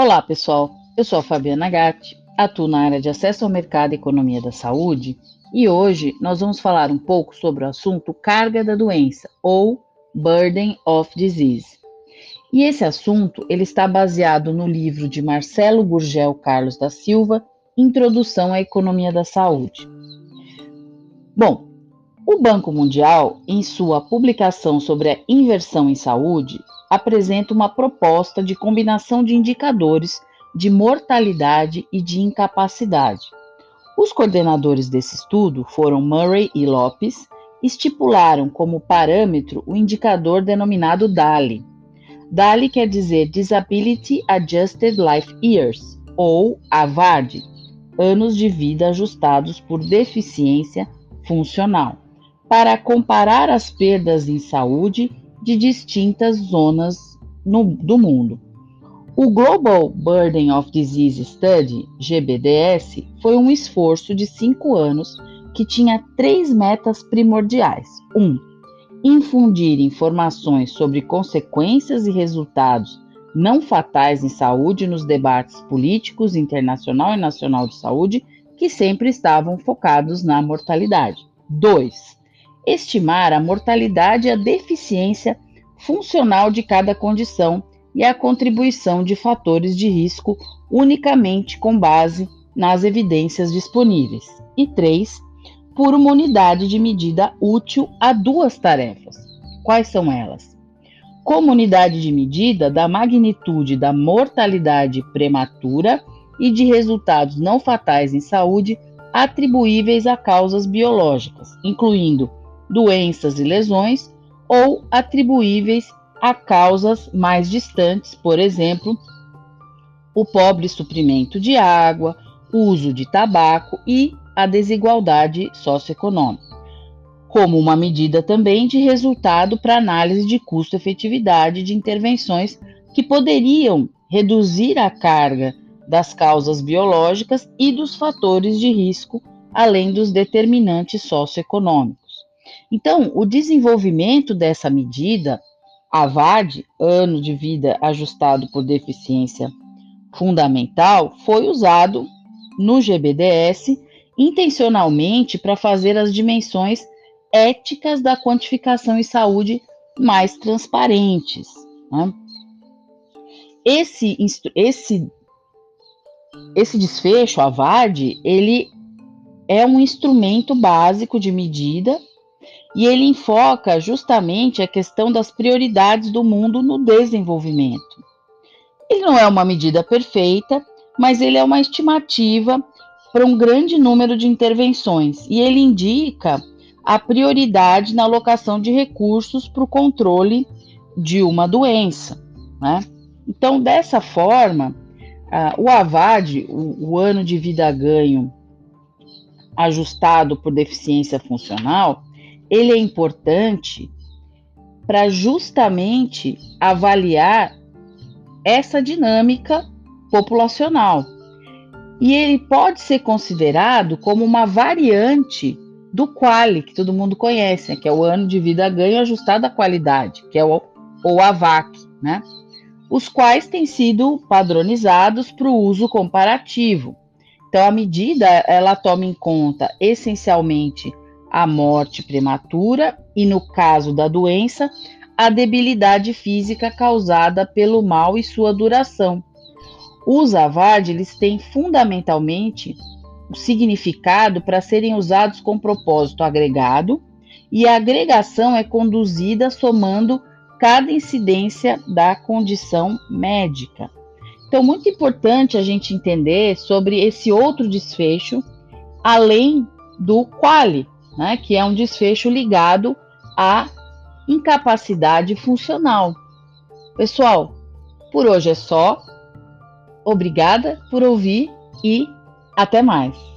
Olá, pessoal. Eu sou a Fabiana Gatti, atuo na área de acesso ao mercado e economia da saúde e hoje nós vamos falar um pouco sobre o assunto carga da doença ou burden of disease. E esse assunto ele está baseado no livro de Marcelo Gurgel Carlos da Silva, Introdução à Economia da Saúde. Bom, o Banco Mundial, em sua publicação sobre a inversão em saúde, apresenta uma proposta de combinação de indicadores de mortalidade e de incapacidade. Os coordenadores desse estudo foram Murray e Lopes, estipularam como parâmetro o indicador denominado DALI. DALI quer dizer Disability Adjusted Life Years, ou AVAD, anos de vida ajustados por deficiência funcional, para comparar as perdas em saúde de distintas zonas no, do mundo. O Global Burden of Disease Study, GBDS, foi um esforço de cinco anos que tinha três metas primordiais. 1. Um, infundir informações sobre consequências e resultados não fatais em saúde nos debates políticos internacional e nacional de saúde, que sempre estavam focados na mortalidade. 2 estimar a mortalidade e a deficiência funcional de cada condição e a contribuição de fatores de risco unicamente com base nas evidências disponíveis. E 3. Por uma unidade de medida útil a duas tarefas. Quais são elas? Como unidade de medida da magnitude da mortalidade prematura e de resultados não fatais em saúde atribuíveis a causas biológicas, incluindo doenças e lesões ou atribuíveis a causas mais distantes, por exemplo, o pobre suprimento de água, uso de tabaco e a desigualdade socioeconômica, como uma medida também de resultado para análise de custo-efetividade de intervenções que poderiam reduzir a carga das causas biológicas e dos fatores de risco, além dos determinantes socioeconômicos. Então, o desenvolvimento dessa medida, a ano de vida ajustado por deficiência fundamental, foi usado no GBDS intencionalmente para fazer as dimensões éticas da quantificação em saúde mais transparentes. Né? Esse, esse, esse desfecho, a VAD, ele é um instrumento básico de medida e ele enfoca justamente a questão das prioridades do mundo no desenvolvimento. Ele não é uma medida perfeita, mas ele é uma estimativa para um grande número de intervenções e ele indica a prioridade na alocação de recursos para o controle de uma doença. Né? Então, dessa forma, uh, o AVAD, o, o ano de vida ganho ajustado por deficiência funcional, ele é importante para justamente avaliar essa dinâmica populacional. E ele pode ser considerado como uma variante do QALY, que todo mundo conhece, né, que é o ano de vida ganho ajustado à qualidade, que é o, ou AVAC, né? Os quais têm sido padronizados para o uso comparativo. Então, a medida ela toma em conta essencialmente a morte prematura e, no caso da doença, a debilidade física causada pelo mal e sua duração. Os AVAD eles têm fundamentalmente o significado para serem usados com propósito agregado e a agregação é conduzida somando cada incidência da condição médica. Então, muito importante a gente entender sobre esse outro desfecho, além do quali, né, que é um desfecho ligado à incapacidade funcional. Pessoal, por hoje é só. Obrigada por ouvir e até mais.